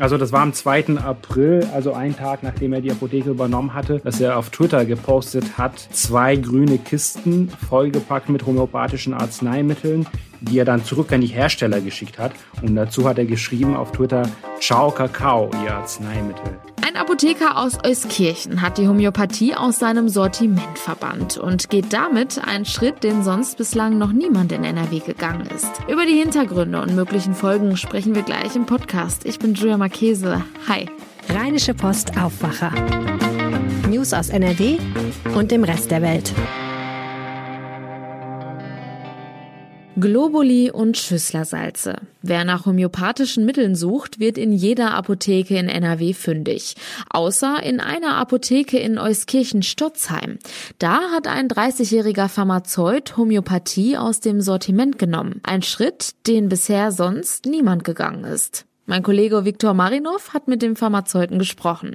Also das war am 2. April, also einen Tag nachdem er die Apotheke übernommen hatte, dass er auf Twitter gepostet hat, zwei grüne Kisten vollgepackt mit homöopathischen Arzneimitteln, die er dann zurück an die Hersteller geschickt hat. Und dazu hat er geschrieben auf Twitter, Ciao Kakao, ihr Arzneimittel. Ein Apotheker aus Euskirchen hat die Homöopathie aus seinem Sortiment verbannt und geht damit einen Schritt, den sonst bislang noch niemand in NRW gegangen ist. Über die Hintergründe und möglichen Folgen sprechen wir gleich im Podcast. Ich bin Julia Marchese. Hi. Rheinische Post Aufwacher. News aus NRW und dem Rest der Welt. Globuli und Schüsslersalze. Wer nach homöopathischen Mitteln sucht, wird in jeder Apotheke in NRW fündig. Außer in einer Apotheke in Euskirchen-Stotzheim. Da hat ein 30-jähriger Pharmazeut Homöopathie aus dem Sortiment genommen. Ein Schritt, den bisher sonst niemand gegangen ist. Mein Kollege Viktor Marinov hat mit dem Pharmazeuten gesprochen.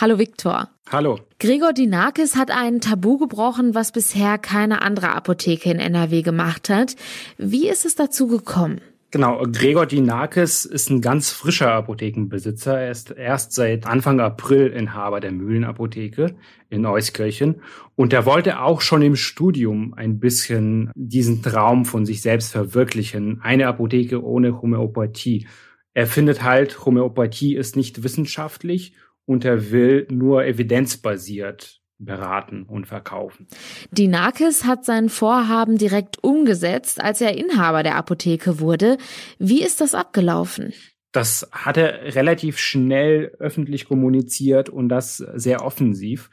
Hallo Viktor. Hallo. Gregor Dinakis hat ein Tabu gebrochen, was bisher keine andere Apotheke in NRW gemacht hat. Wie ist es dazu gekommen? Genau, Gregor Dinakis ist ein ganz frischer Apothekenbesitzer. Er ist erst seit Anfang April Inhaber der Mühlenapotheke in Euskirchen. Und er wollte auch schon im Studium ein bisschen diesen Traum von sich selbst verwirklichen. Eine Apotheke ohne Homöopathie. Er findet halt, Homöopathie ist nicht wissenschaftlich und er will nur evidenzbasiert beraten und verkaufen. Dinakis hat sein Vorhaben direkt umgesetzt, als er Inhaber der Apotheke wurde. Wie ist das abgelaufen? Das hat er relativ schnell öffentlich kommuniziert und das sehr offensiv.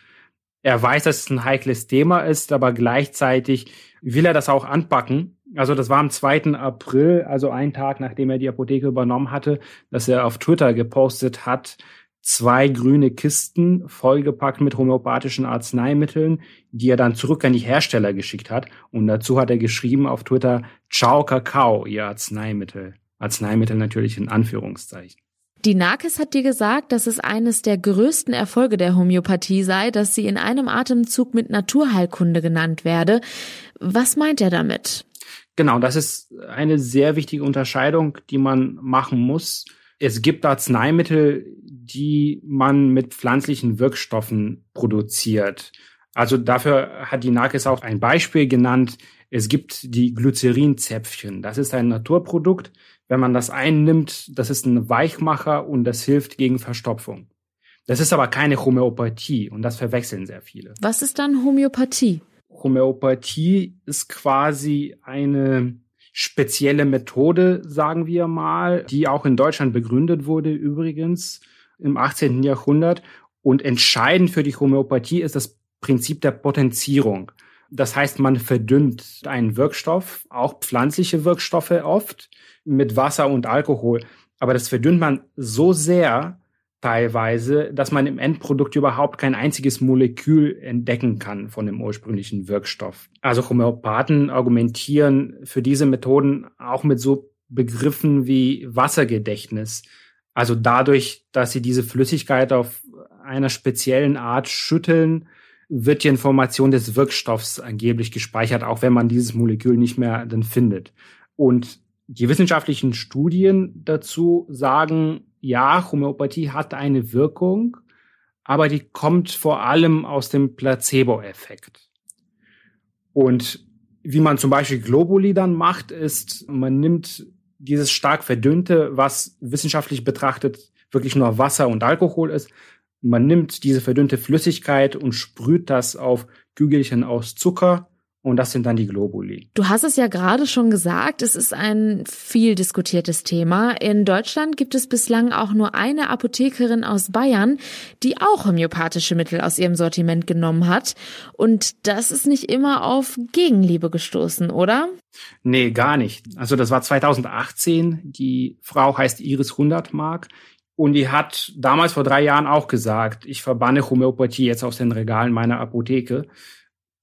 Er weiß, dass es ein heikles Thema ist, aber gleichzeitig will er das auch anpacken also das war am 2. April, also einen Tag nachdem er die Apotheke übernommen hatte, dass er auf Twitter gepostet hat, zwei grüne Kisten vollgepackt mit homöopathischen Arzneimitteln, die er dann zurück an die Hersteller geschickt hat. Und dazu hat er geschrieben auf Twitter, Ciao Kakao, ihr Arzneimittel. Arzneimittel natürlich in Anführungszeichen. Die Narkis hat dir gesagt, dass es eines der größten Erfolge der Homöopathie sei, dass sie in einem Atemzug mit Naturheilkunde genannt werde. Was meint er damit? Genau, das ist eine sehr wichtige Unterscheidung, die man machen muss. Es gibt Arzneimittel, die man mit pflanzlichen Wirkstoffen produziert. Also dafür hat die Narkis auch ein Beispiel genannt. Es gibt die Glycerinzäpfchen. Das ist ein Naturprodukt. Wenn man das einnimmt, das ist ein Weichmacher und das hilft gegen Verstopfung. Das ist aber keine Homöopathie und das verwechseln sehr viele. Was ist dann Homöopathie? Homöopathie ist quasi eine spezielle Methode, sagen wir mal, die auch in Deutschland begründet wurde übrigens im 18. Jahrhundert. Und entscheidend für die Homöopathie ist das Prinzip der Potenzierung. Das heißt, man verdünnt einen Wirkstoff, auch pflanzliche Wirkstoffe oft, mit Wasser und Alkohol. Aber das verdünnt man so sehr, teilweise, dass man im Endprodukt überhaupt kein einziges Molekül entdecken kann von dem ursprünglichen Wirkstoff. Also Homöopathen argumentieren für diese Methoden auch mit so Begriffen wie Wassergedächtnis. Also dadurch, dass sie diese Flüssigkeit auf einer speziellen Art schütteln, wird die Information des Wirkstoffs angeblich gespeichert, auch wenn man dieses Molekül nicht mehr dann findet. Und die wissenschaftlichen Studien dazu sagen, ja, Homöopathie hat eine Wirkung, aber die kommt vor allem aus dem Placebo-Effekt. Und wie man zum Beispiel Globuli dann macht, ist, man nimmt dieses stark verdünnte, was wissenschaftlich betrachtet wirklich nur Wasser und Alkohol ist. Man nimmt diese verdünnte Flüssigkeit und sprüht das auf Kügelchen aus Zucker und das sind dann die Globuli. Du hast es ja gerade schon gesagt, es ist ein viel diskutiertes Thema. In Deutschland gibt es bislang auch nur eine Apothekerin aus Bayern, die auch homöopathische Mittel aus ihrem Sortiment genommen hat. Und das ist nicht immer auf Gegenliebe gestoßen, oder? Nee, gar nicht. Also das war 2018. Die Frau heißt Iris Hundertmark. Und die hat damals vor drei Jahren auch gesagt, ich verbanne Homöopathie jetzt aus den Regalen meiner Apotheke.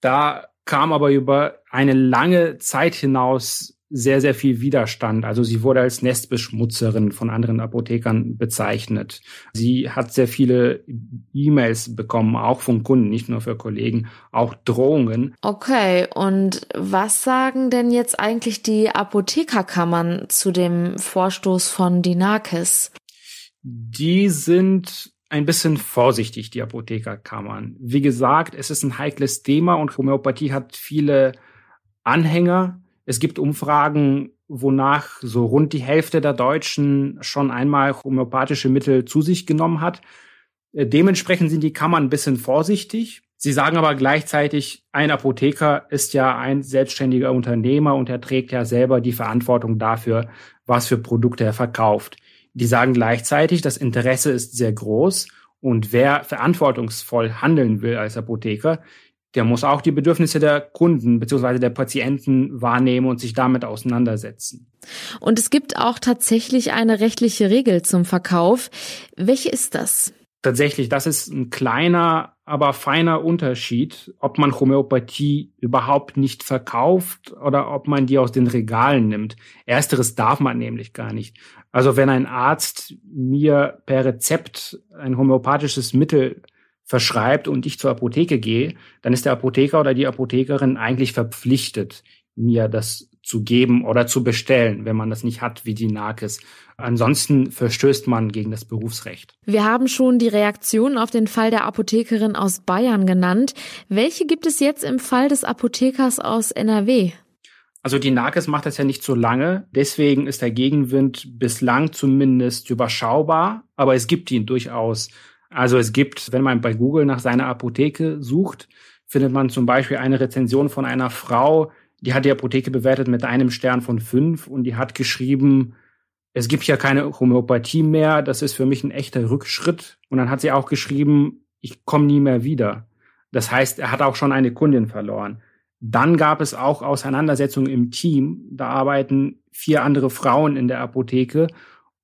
Da kam aber über eine lange Zeit hinaus sehr, sehr viel Widerstand. Also sie wurde als Nestbeschmutzerin von anderen Apothekern bezeichnet. Sie hat sehr viele E-Mails bekommen, auch von Kunden, nicht nur für Kollegen, auch Drohungen. Okay, und was sagen denn jetzt eigentlich die Apothekerkammern zu dem Vorstoß von Dinakis? Die sind ein bisschen vorsichtig, die Apothekerkammern. Wie gesagt, es ist ein heikles Thema und Homöopathie hat viele Anhänger. Es gibt Umfragen, wonach so rund die Hälfte der Deutschen schon einmal homöopathische Mittel zu sich genommen hat. Äh, dementsprechend sind die Kammern ein bisschen vorsichtig. Sie sagen aber gleichzeitig, ein Apotheker ist ja ein selbstständiger Unternehmer und er trägt ja selber die Verantwortung dafür, was für Produkte er verkauft. Die sagen gleichzeitig, das Interesse ist sehr groß und wer verantwortungsvoll handeln will als Apotheker, der muss auch die Bedürfnisse der Kunden bzw. der Patienten wahrnehmen und sich damit auseinandersetzen. Und es gibt auch tatsächlich eine rechtliche Regel zum Verkauf. Welche ist das? Tatsächlich, das ist ein kleiner, aber feiner Unterschied, ob man Homöopathie überhaupt nicht verkauft oder ob man die aus den Regalen nimmt. Ersteres darf man nämlich gar nicht. Also wenn ein Arzt mir per Rezept ein homöopathisches Mittel verschreibt und ich zur Apotheke gehe, dann ist der Apotheker oder die Apothekerin eigentlich verpflichtet, mir das zu geben oder zu bestellen, wenn man das nicht hat, wie die NAKES. Ansonsten verstößt man gegen das Berufsrecht. Wir haben schon die Reaktion auf den Fall der Apothekerin aus Bayern genannt. Welche gibt es jetzt im Fall des Apothekers aus NRW? Also die NAKES macht das ja nicht so lange, deswegen ist der Gegenwind bislang zumindest überschaubar, aber es gibt ihn durchaus. Also es gibt, wenn man bei Google nach seiner Apotheke sucht, findet man zum Beispiel eine Rezension von einer Frau, die hat die Apotheke bewertet mit einem Stern von fünf und die hat geschrieben, es gibt ja keine Homöopathie mehr, das ist für mich ein echter Rückschritt. Und dann hat sie auch geschrieben, ich komme nie mehr wieder. Das heißt, er hat auch schon eine Kundin verloren. Dann gab es auch Auseinandersetzungen im Team. Da arbeiten vier andere Frauen in der Apotheke.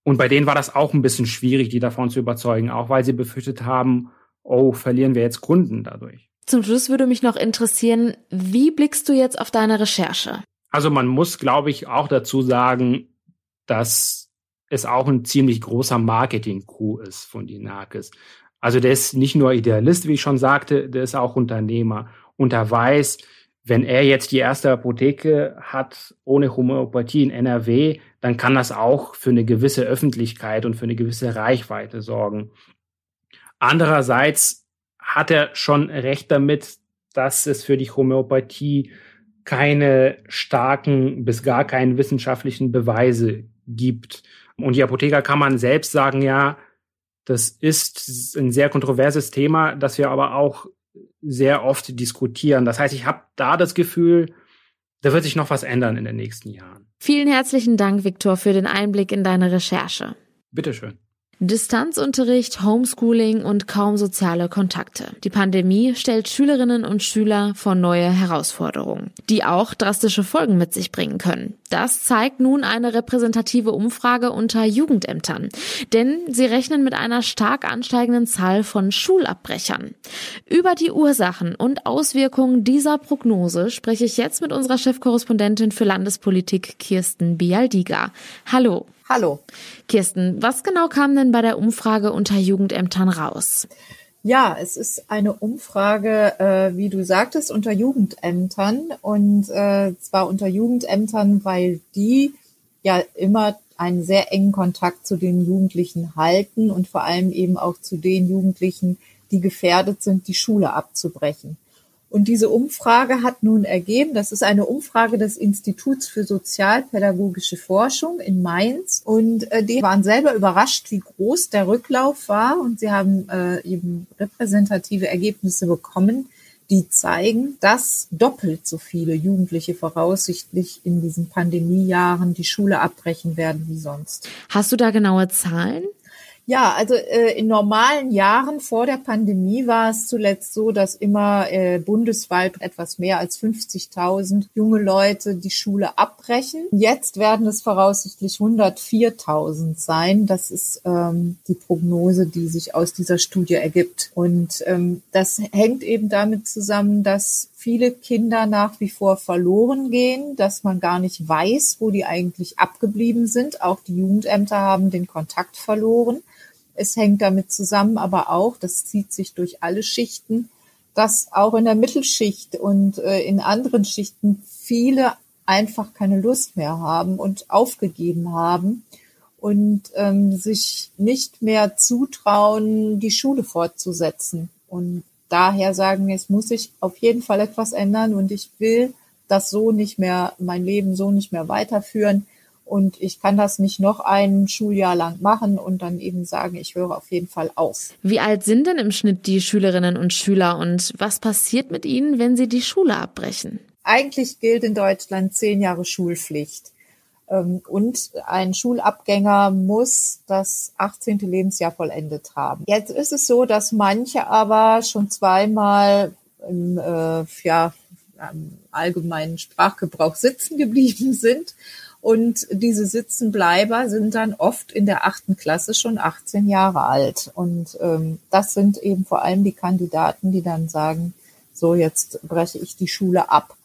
Und bei denen war das auch ein bisschen schwierig, die davon zu überzeugen, auch weil sie befürchtet haben, oh, verlieren wir jetzt Kunden dadurch. Zum Schluss würde mich noch interessieren, wie blickst du jetzt auf deine Recherche? Also man muss, glaube ich, auch dazu sagen, dass es auch ein ziemlich großer Marketing-Coup ist von Dinakis. Also der ist nicht nur Idealist, wie ich schon sagte, der ist auch Unternehmer. Und er weiß, wenn er jetzt die erste Apotheke hat ohne Homöopathie in NRW, dann kann das auch für eine gewisse Öffentlichkeit und für eine gewisse Reichweite sorgen. Andererseits hat er schon recht damit, dass es für die Homöopathie keine starken bis gar keinen wissenschaftlichen Beweise gibt. Und die Apotheker kann man selbst sagen, ja, das ist ein sehr kontroverses Thema, das wir aber auch sehr oft diskutieren. Das heißt, ich habe da das Gefühl, da wird sich noch was ändern in den nächsten Jahren. Vielen herzlichen Dank, Viktor, für den Einblick in deine Recherche. Bitteschön. Distanzunterricht, Homeschooling und kaum soziale Kontakte. Die Pandemie stellt Schülerinnen und Schüler vor neue Herausforderungen, die auch drastische Folgen mit sich bringen können. Das zeigt nun eine repräsentative Umfrage unter Jugendämtern, denn sie rechnen mit einer stark ansteigenden Zahl von Schulabbrechern. Über die Ursachen und Auswirkungen dieser Prognose spreche ich jetzt mit unserer Chefkorrespondentin für Landespolitik Kirsten Bialdiga. Hallo. Hallo. Kirsten, was genau kam denn bei der Umfrage unter Jugendämtern raus? Ja, es ist eine Umfrage, äh, wie du sagtest, unter Jugendämtern und äh, zwar unter Jugendämtern, weil die ja immer einen sehr engen Kontakt zu den Jugendlichen halten und vor allem eben auch zu den Jugendlichen, die gefährdet sind, die Schule abzubrechen. Und diese Umfrage hat nun ergeben, das ist eine Umfrage des Instituts für Sozialpädagogische Forschung in Mainz. Und äh, die waren selber überrascht, wie groß der Rücklauf war. Und sie haben äh, eben repräsentative Ergebnisse bekommen, die zeigen, dass doppelt so viele Jugendliche voraussichtlich in diesen Pandemiejahren die Schule abbrechen werden wie sonst. Hast du da genaue Zahlen? Ja, also äh, in normalen Jahren vor der Pandemie war es zuletzt so, dass immer äh, bundesweit etwas mehr als 50.000 junge Leute die Schule abbrechen. Jetzt werden es voraussichtlich 104.000 sein. Das ist ähm, die Prognose, die sich aus dieser Studie ergibt. Und ähm, das hängt eben damit zusammen, dass viele Kinder nach wie vor verloren gehen, dass man gar nicht weiß, wo die eigentlich abgeblieben sind. Auch die Jugendämter haben den Kontakt verloren. Es hängt damit zusammen, aber auch, das zieht sich durch alle Schichten, dass auch in der Mittelschicht und äh, in anderen Schichten viele einfach keine Lust mehr haben und aufgegeben haben und ähm, sich nicht mehr zutrauen, die Schule fortzusetzen. Und daher sagen, es muss sich auf jeden Fall etwas ändern und ich will das so nicht mehr, mein Leben so nicht mehr weiterführen. Und ich kann das nicht noch ein Schuljahr lang machen und dann eben sagen, ich höre auf jeden Fall auf. Wie alt sind denn im Schnitt die Schülerinnen und Schüler und was passiert mit ihnen, wenn sie die Schule abbrechen? Eigentlich gilt in Deutschland zehn Jahre Schulpflicht. Ähm, und ein Schulabgänger muss das 18. Lebensjahr vollendet haben. Jetzt ist es so, dass manche aber schon zweimal im äh, ja, allgemeinen Sprachgebrauch sitzen geblieben sind. Und diese Sitzenbleiber sind dann oft in der achten Klasse schon 18 Jahre alt. Und ähm, das sind eben vor allem die Kandidaten, die dann sagen, so jetzt breche ich die Schule ab.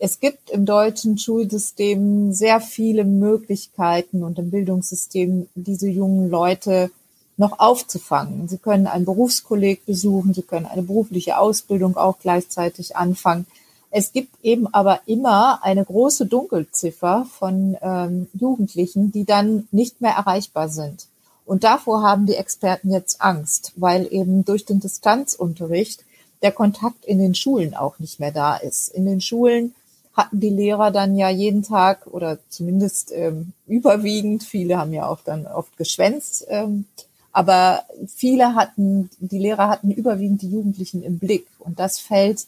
Es gibt im deutschen Schulsystem sehr viele Möglichkeiten und im Bildungssystem diese jungen Leute noch aufzufangen. Sie können ein Berufskolleg besuchen, sie können eine berufliche Ausbildung auch gleichzeitig anfangen. Es gibt eben aber immer eine große Dunkelziffer von ähm, Jugendlichen, die dann nicht mehr erreichbar sind. Und davor haben die Experten jetzt Angst, weil eben durch den Distanzunterricht der Kontakt in den Schulen auch nicht mehr da ist. In den Schulen hatten die Lehrer dann ja jeden Tag oder zumindest ähm, überwiegend, viele haben ja auch dann oft geschwänzt, ähm, aber viele hatten, die Lehrer hatten überwiegend die Jugendlichen im Blick und das fällt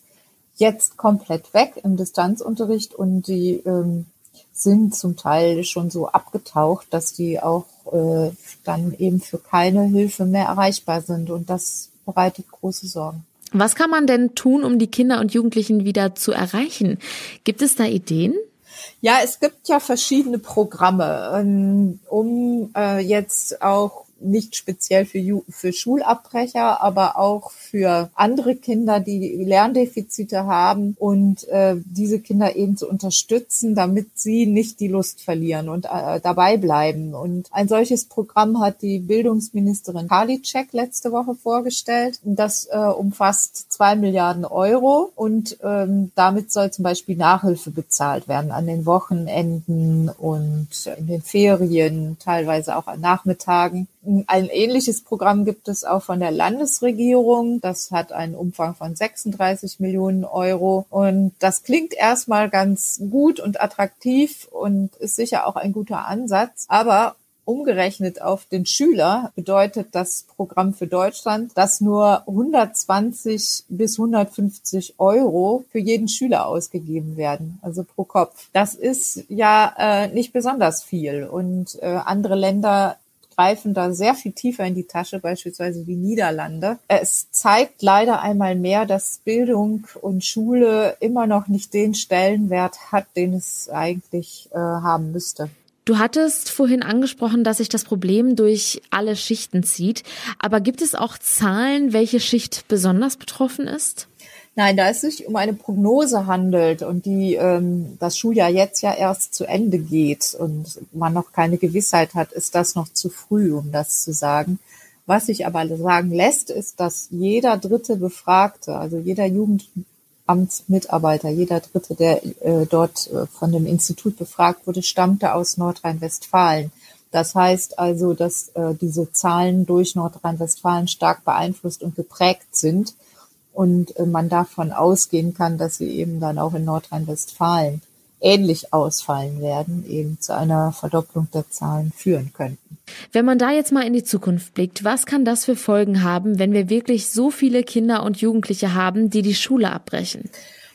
jetzt komplett weg im Distanzunterricht und die ähm, sind zum Teil schon so abgetaucht, dass die auch äh, dann eben für keine Hilfe mehr erreichbar sind und das bereitet große Sorgen. Was kann man denn tun, um die Kinder und Jugendlichen wieder zu erreichen? Gibt es da Ideen? Ja, es gibt ja verschiedene Programme, ähm, um äh, jetzt auch nicht speziell für, für Schulabbrecher, aber auch für andere Kinder, die Lerndefizite haben und äh, diese Kinder eben zu unterstützen, damit sie nicht die Lust verlieren und äh, dabei bleiben. Und ein solches Programm hat die Bildungsministerin Karliczek letzte Woche vorgestellt. Das äh, umfasst zwei Milliarden Euro und ähm, damit soll zum Beispiel Nachhilfe bezahlt werden an den Wochenenden und in den Ferien, teilweise auch an Nachmittagen. Ein ähnliches Programm gibt es auch von der Landesregierung. Das hat einen Umfang von 36 Millionen Euro. Und das klingt erstmal ganz gut und attraktiv und ist sicher auch ein guter Ansatz. Aber umgerechnet auf den Schüler bedeutet das Programm für Deutschland, dass nur 120 bis 150 Euro für jeden Schüler ausgegeben werden, also pro Kopf. Das ist ja äh, nicht besonders viel und äh, andere Länder greifen da sehr viel tiefer in die Tasche, beispielsweise die Niederlande. Es zeigt leider einmal mehr, dass Bildung und Schule immer noch nicht den Stellenwert hat, den es eigentlich äh, haben müsste. Du hattest vorhin angesprochen, dass sich das Problem durch alle Schichten zieht. Aber gibt es auch Zahlen, welche Schicht besonders betroffen ist? Nein, da es sich um eine Prognose handelt und die ähm, das Schuljahr jetzt ja erst zu Ende geht und man noch keine Gewissheit hat, ist das noch zu früh, um das zu sagen. Was sich aber sagen lässt, ist, dass jeder dritte Befragte, also jeder Jugendamtsmitarbeiter, jeder dritte, der äh, dort äh, von dem Institut befragt wurde, stammte aus Nordrhein-Westfalen. Das heißt also, dass äh, diese Zahlen durch Nordrhein-Westfalen stark beeinflusst und geprägt sind und äh, man davon ausgehen kann, dass sie eben dann auch in Nordrhein-Westfalen ähnlich ausfallen werden, eben zu einer Verdopplung der Zahlen führen könnten. Wenn man da jetzt mal in die Zukunft blickt, was kann das für Folgen haben, wenn wir wirklich so viele Kinder und Jugendliche haben, die die Schule abbrechen?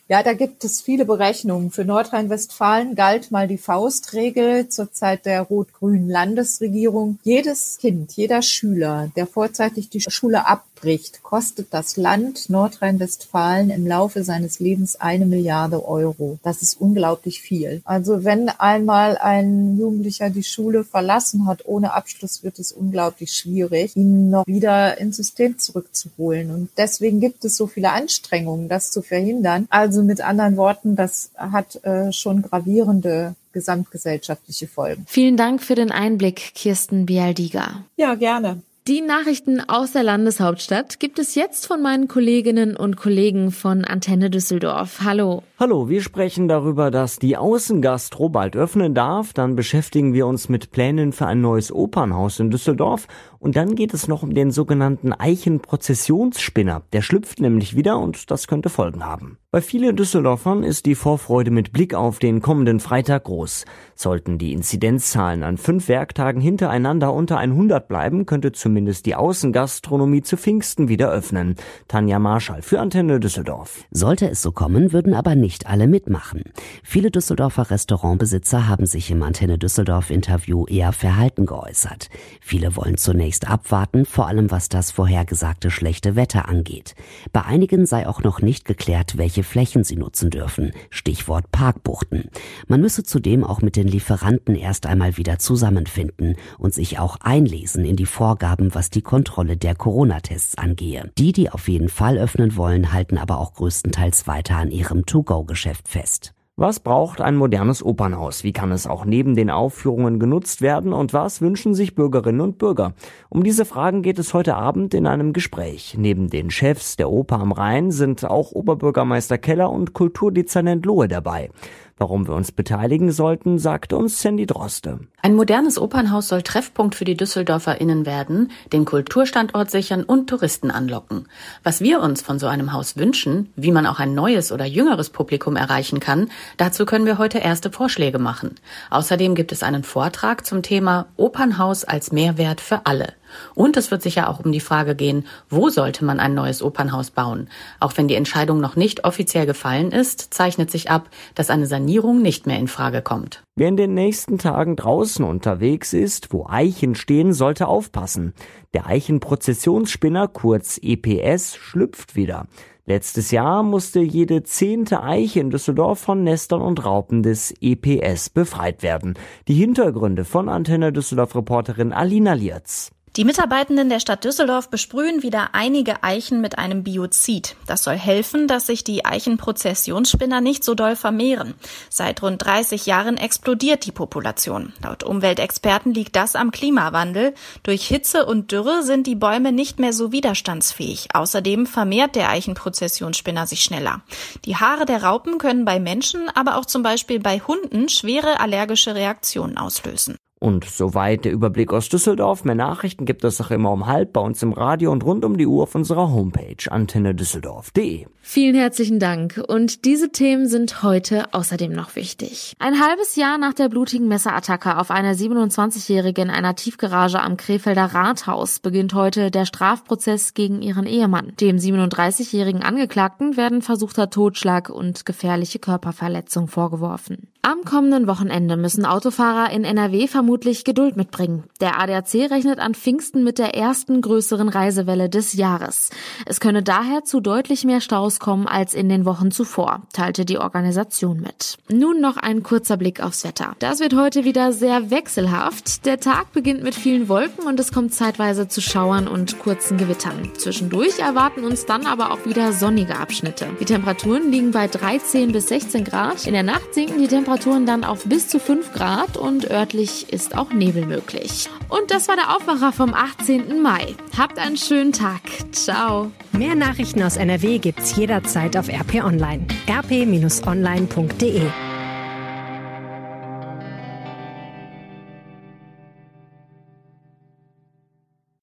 Ja, da gibt es viele Berechnungen. Für Nordrhein-Westfalen galt mal die Faustregel zur Zeit der rot-grünen Landesregierung. Jedes Kind, jeder Schüler, der vorzeitig die Schule abbricht, kostet das Land Nordrhein-Westfalen im Laufe seines Lebens eine Milliarde Euro. Das ist unglaublich viel. Also wenn einmal ein Jugendlicher die Schule verlassen hat ohne Abschluss, wird es unglaublich schwierig, ihn noch wieder ins System zurückzuholen. Und deswegen gibt es so viele Anstrengungen, das zu verhindern. Also also mit anderen Worten, das hat äh, schon gravierende gesamtgesellschaftliche Folgen. Vielen Dank für den Einblick, Kirsten Bialdiga. Ja, gerne. Die Nachrichten aus der Landeshauptstadt gibt es jetzt von meinen Kolleginnen und Kollegen von Antenne Düsseldorf. Hallo. Hallo, wir sprechen darüber, dass die Außengastro bald öffnen darf. Dann beschäftigen wir uns mit Plänen für ein neues Opernhaus in Düsseldorf. Und dann geht es noch um den sogenannten Eichenprozessionsspinner. Der schlüpft nämlich wieder und das könnte Folgen haben. Bei vielen Düsseldorfern ist die Vorfreude mit Blick auf den kommenden Freitag groß. Sollten die Inzidenzzahlen an fünf Werktagen hintereinander unter 100 bleiben, könnte zumindest die Außengastronomie zu Pfingsten wieder öffnen. Tanja Marschall für Antenne Düsseldorf. Sollte es so kommen, würden aber nicht alle mitmachen. Viele Düsseldorfer Restaurantbesitzer haben sich im Antenne Düsseldorf Interview eher verhalten geäußert. Viele wollen zunächst abwarten, vor allem was das vorhergesagte schlechte Wetter angeht. Bei einigen sei auch noch nicht geklärt, welche Flächen sie nutzen dürfen. Stichwort Parkbuchten. Man müsse zudem auch mit den Lieferanten erst einmal wieder zusammenfinden und sich auch einlesen in die Vorgaben, was die Kontrolle der Corona-Tests angehe. Die, die auf jeden Fall öffnen wollen, halten aber auch größtenteils weiter an ihrem To-Go-Geschäft fest. Was braucht ein modernes Opernhaus? Wie kann es auch neben den Aufführungen genutzt werden? Und was wünschen sich Bürgerinnen und Bürger? Um diese Fragen geht es heute Abend in einem Gespräch. Neben den Chefs der Oper am Rhein sind auch Oberbürgermeister Keller und Kulturdezernent Lohe dabei. Warum wir uns beteiligen sollten, sagt uns Sandy Droste. Ein modernes Opernhaus soll Treffpunkt für die DüsseldorferInnen werden, den Kulturstandort sichern und Touristen anlocken. Was wir uns von so einem Haus wünschen, wie man auch ein neues oder jüngeres Publikum erreichen kann, dazu können wir heute erste Vorschläge machen. Außerdem gibt es einen Vortrag zum Thema Opernhaus als Mehrwert für alle. Und es wird sicher auch um die Frage gehen, wo sollte man ein neues Opernhaus bauen? Auch wenn die Entscheidung noch nicht offiziell gefallen ist, zeichnet sich ab, dass eine Sanierung nicht mehr in Frage kommt. Wer in den nächsten Tagen draußen unterwegs ist, wo Eichen stehen, sollte aufpassen. Der Eichenprozessionsspinner, kurz EPS, schlüpft wieder. Letztes Jahr musste jede zehnte Eiche in Düsseldorf von Nestern und Raupen des EPS befreit werden. Die Hintergründe von Antenne Düsseldorf Reporterin Alina Lierz. Die Mitarbeitenden der Stadt Düsseldorf besprühen wieder einige Eichen mit einem Biozid. Das soll helfen, dass sich die Eichenprozessionsspinner nicht so doll vermehren. Seit rund 30 Jahren explodiert die Population. Laut Umweltexperten liegt das am Klimawandel. Durch Hitze und Dürre sind die Bäume nicht mehr so widerstandsfähig. Außerdem vermehrt der Eichenprozessionsspinner sich schneller. Die Haare der Raupen können bei Menschen, aber auch zum Beispiel bei Hunden schwere allergische Reaktionen auslösen. Und soweit der Überblick aus Düsseldorf. Mehr Nachrichten gibt es auch immer um halb bei uns im Radio und rund um die Uhr auf unserer Homepage antennedüsseldorf.de. Vielen herzlichen Dank. Und diese Themen sind heute außerdem noch wichtig. Ein halbes Jahr nach der blutigen Messerattacke auf eine 27-Jährige in einer Tiefgarage am Krefelder Rathaus beginnt heute der Strafprozess gegen ihren Ehemann. Dem 37-jährigen Angeklagten werden versuchter Totschlag und gefährliche Körperverletzung vorgeworfen. Am kommenden Wochenende müssen Autofahrer in NRW vermutlich Geduld mitbringen. Der ADAC rechnet an Pfingsten mit der ersten größeren Reisewelle des Jahres. Es könne daher zu deutlich mehr Staus kommen als in den Wochen zuvor, teilte die Organisation mit. Nun noch ein kurzer Blick aufs Wetter. Das wird heute wieder sehr wechselhaft. Der Tag beginnt mit vielen Wolken und es kommt zeitweise zu Schauern und kurzen Gewittern. Zwischendurch erwarten uns dann aber auch wieder sonnige Abschnitte. Die Temperaturen liegen bei 13 bis 16 Grad. In der Nacht sinken die Temperaturen dann auf bis zu 5 Grad und örtlich ist auch Nebel möglich. Und das war der Aufwacher vom 18. Mai. Habt einen schönen Tag. Ciao. Mehr Nachrichten aus NRW gibt's jederzeit auf RP Online. rp-online.de